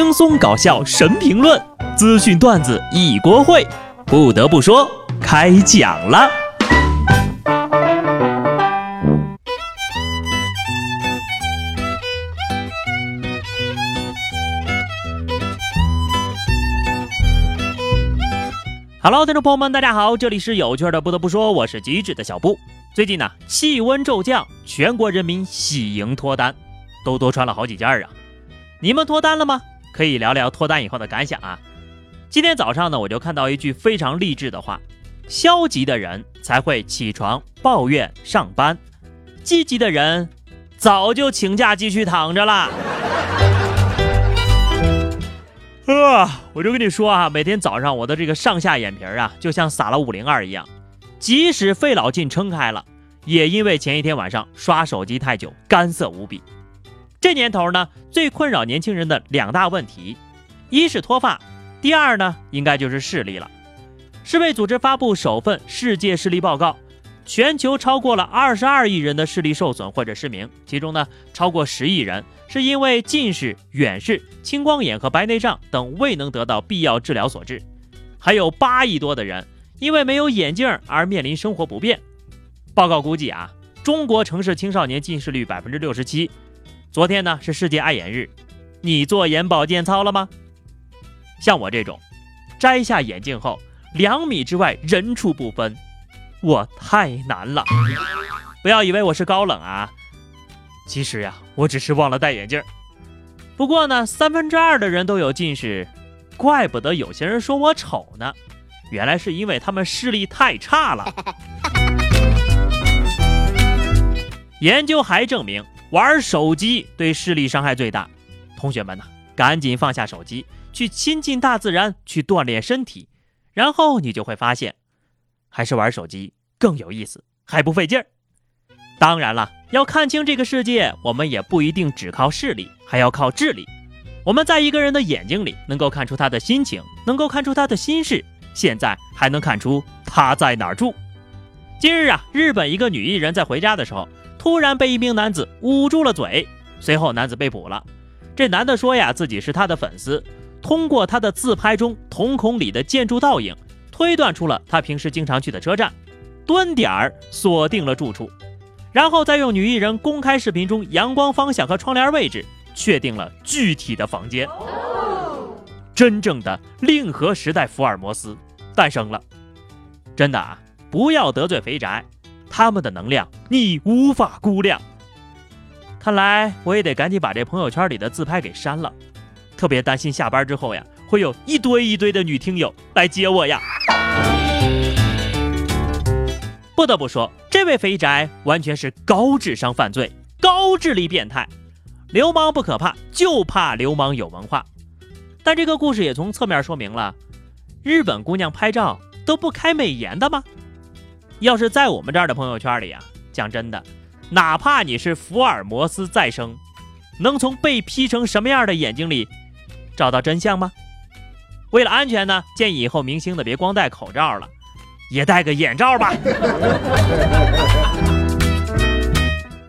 轻松搞笑神评论，资讯段子一锅烩。不得不说，开讲了。Hello，听众朋友们，大家好，这里是有趣的。不得不说，我是机智的小布。最近呢，气温骤降，全国人民喜迎脱单，都多穿了好几件啊。你们脱单了吗？可以聊聊脱单以后的感想啊。今天早上呢，我就看到一句非常励志的话：消极的人才会起床抱怨上班，积极的人早就请假继续躺着啦。啊，我就跟你说啊，每天早上我的这个上下眼皮啊，就像撒了五零二一样，即使费老劲撑开了，也因为前一天晚上刷手机太久，干涩无比。这年头呢，最困扰年轻人的两大问题，一是脱发，第二呢，应该就是视力了。世卫组织发布首份世界视力报告，全球超过了二十二亿人的视力受损或者失明，其中呢，超过十亿人是因为近视、远视、青光眼和白内障等未能得到必要治疗所致，还有八亿多的人因为没有眼镜而面临生活不便。报告估计啊，中国城市青少年近视率百分之六十七。昨天呢是世界爱眼日，你做眼保健操了吗？像我这种，摘下眼镜后两米之外人畜不分，我太难了。不要以为我是高冷啊，其实呀，我只是忘了戴眼镜。不过呢，三分之二的人都有近视，怪不得有些人说我丑呢，原来是因为他们视力太差了。研究还证明。玩手机对视力伤害最大，同学们呢，赶紧放下手机，去亲近大自然，去锻炼身体，然后你就会发现，还是玩手机更有意思，还不费劲儿。当然了，要看清这个世界，我们也不一定只靠视力，还要靠智力。我们在一个人的眼睛里能够看出他的心情，能够看出他的心事，现在还能看出他在哪儿住。今日啊，日本一个女艺人，在回家的时候。突然被一名男子捂住了嘴，随后男子被捕了。这男的说呀，自己是他的粉丝，通过他的自拍中瞳孔里的建筑倒影，推断出了他平时经常去的车站，蹲点儿锁定了住处，然后再用女艺人公开视频中阳光方向和窗帘位置，确定了具体的房间。真正的令和时代福尔摩斯诞生了。真的啊，不要得罪肥宅。他们的能量你无法估量。看来我也得赶紧把这朋友圈里的自拍给删了，特别担心下班之后呀，会有一堆一堆的女听友来接我呀。不得不说，这位肥宅完全是高智商犯罪、高智力变态。流氓不可怕，就怕流氓有文化。但这个故事也从侧面说明了，日本姑娘拍照都不开美颜的吗？要是在我们这儿的朋友圈里啊，讲真的，哪怕你是福尔摩斯再生，能从被 P 成什么样的眼睛里找到真相吗？为了安全呢，建议以后明星的别光戴口罩了，也戴个眼罩吧。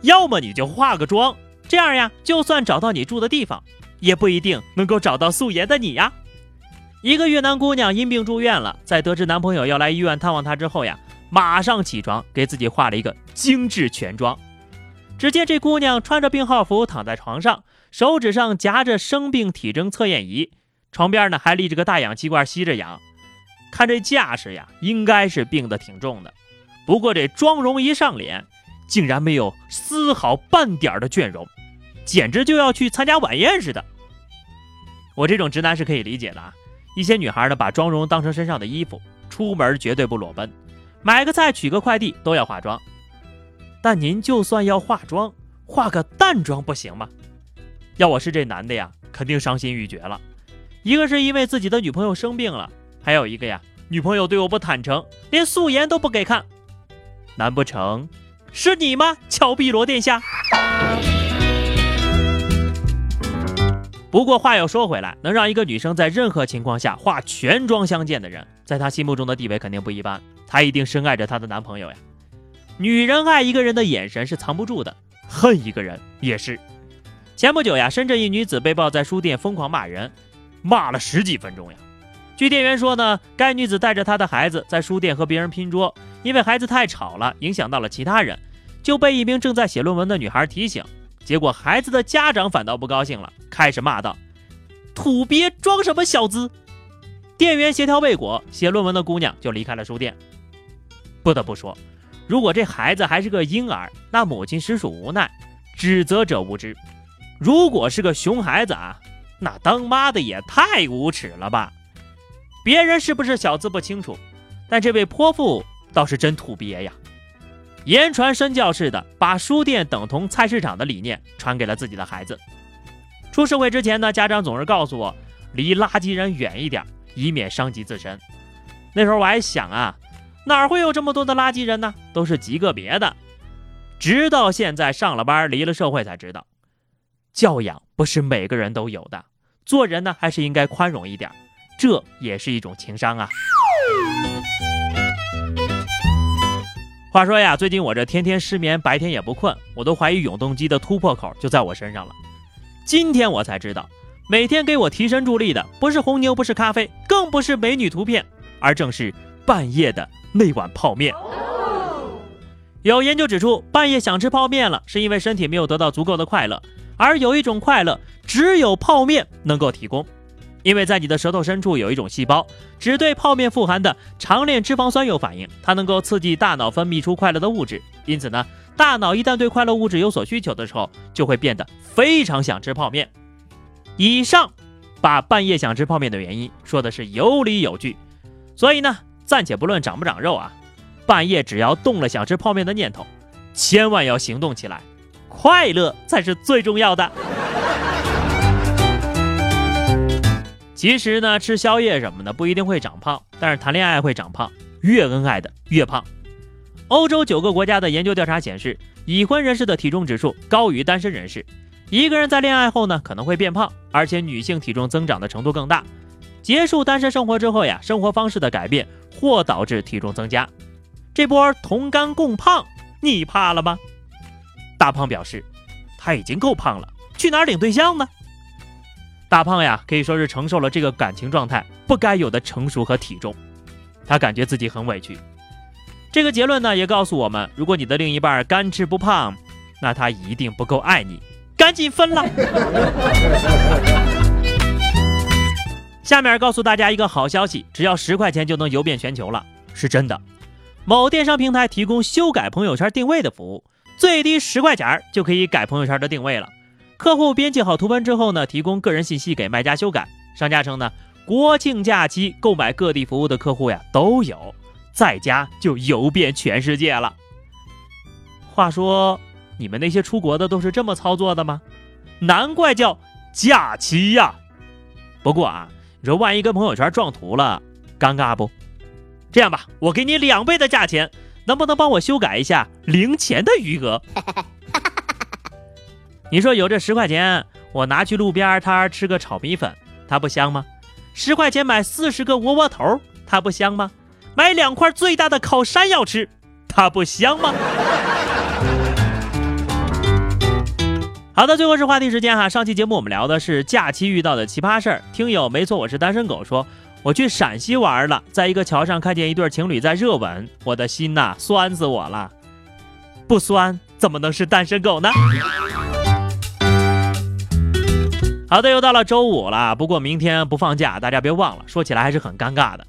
要么你就化个妆，这样呀，就算找到你住的地方，也不一定能够找到素颜的你呀。一个越南姑娘因病住院了，在得知男朋友要来医院探望她之后呀。马上起床，给自己化了一个精致全妆。只见这姑娘穿着病号服躺在床上，手指上夹着生病体征测验仪，床边呢还立着个大氧气罐吸着氧。看这架势呀，应该是病得挺重的。不过这妆容一上脸，竟然没有丝毫半点的倦容，简直就要去参加晚宴似的。我这种直男是可以理解的啊。一些女孩呢，把妆容当成身上的衣服，出门绝对不裸奔。买个菜、取个快递都要化妆，但您就算要化妆，化个淡妆不行吗？要我是这男的呀，肯定伤心欲绝了。一个是因为自己的女朋友生病了，还有一个呀，女朋友对我不坦诚，连素颜都不给看。难不成是你吗，乔碧罗殿下？不过话又说回来，能让一个女生在任何情况下化全妆相见的人，在她心目中的地位肯定不一般。她一定深爱着她的男朋友呀。女人爱一个人的眼神是藏不住的，恨一个人也是。前不久呀，深圳一女子被曝在书店疯狂骂人，骂了十几分钟呀。据店员说呢，该女子带着她的孩子在书店和别人拼桌，因为孩子太吵了，影响到了其他人，就被一名正在写论文的女孩提醒。结果孩子的家长反倒不高兴了，开始骂道：“土鳖装什么小子！”店员协调未果，写论文的姑娘就离开了书店。不得不说，如果这孩子还是个婴儿，那母亲实属无奈，指责者无知；如果是个熊孩子啊，那当妈的也太无耻了吧！别人是不是小资不清楚，但这位泼妇倒是真土鳖呀！言传身教似的，把书店等同菜市场的理念传给了自己的孩子。出社会之前呢，家长总是告诉我，离垃圾人远一点，以免伤及自身。那时候我还想啊，哪会有这么多的垃圾人呢？都是极个别的。直到现在上了班，离了社会才知道，教养不是每个人都有的。做人呢，还是应该宽容一点，这也是一种情商啊。话说呀，最近我这天天失眠，白天也不困，我都怀疑永动机的突破口就在我身上了。今天我才知道，每天给我提神助力的不是红牛，不是咖啡，更不是美女图片，而正是半夜的那碗泡面。有研究指出，半夜想吃泡面了，是因为身体没有得到足够的快乐，而有一种快乐只有泡面能够提供。因为在你的舌头深处有一种细胞，只对泡面富含的长链脂肪酸有反应，它能够刺激大脑分泌出快乐的物质。因此呢，大脑一旦对快乐物质有所需求的时候，就会变得非常想吃泡面。以上把半夜想吃泡面的原因说的是有理有据。所以呢，暂且不论长不长肉啊，半夜只要动了想吃泡面的念头，千万要行动起来，快乐才是最重要的。其实呢，吃宵夜什么的不一定会长胖，但是谈恋爱会长胖，越恩爱的越胖。欧洲九个国家的研究调查显示，已婚人士的体重指数高于单身人士。一个人在恋爱后呢，可能会变胖，而且女性体重增长的程度更大。结束单身生活之后呀，生活方式的改变或导致体重增加。这波同甘共胖，你怕了吗？大胖表示，他已经够胖了，去哪儿领对象呢？大胖呀，可以说是承受了这个感情状态不该有的成熟和体重，他感觉自己很委屈。这个结论呢，也告诉我们，如果你的另一半干吃不胖，那他一定不够爱你，赶紧分了。下面告诉大家一个好消息，只要十块钱就能游遍全球了，是真的。某电商平台提供修改朋友圈定位的服务，最低十块钱就可以改朋友圈的定位了。客户编辑好图文之后呢，提供个人信息给卖家修改。商家称呢，国庆假期购买各地服务的客户呀都有，在家就游遍全世界了。话说，你们那些出国的都是这么操作的吗？难怪叫假期呀。不过啊，你说万一跟朋友圈撞图了，尴尬不？这样吧，我给你两倍的价钱，能不能帮我修改一下零钱的余额？你说有这十块钱，我拿去路边摊吃个炒米粉，它不香吗？十块钱买四十个窝窝头，它不香吗？买两块最大的烤山药吃，它不香吗？好的，最后是话题时间哈。上期节目我们聊的是假期遇到的奇葩事儿。听友没错，我是单身狗，说我去陕西玩了，在一个桥上看见一对情侣在热吻，我的心呐酸死我了。不酸怎么能是单身狗呢？好的，又到了周五了，不过明天不放假，大家别忘了。说起来还是很尴尬的，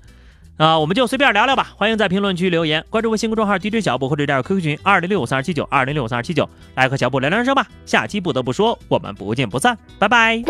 啊，我们就随便聊聊吧。欢迎在评论区留言，关注微信公众号 DJ 小布或者加入 QQ 群二零六五三二七九二零六五三二七九，来和小布聊聊人生吧。下期不得不说，我们不见不散，拜拜。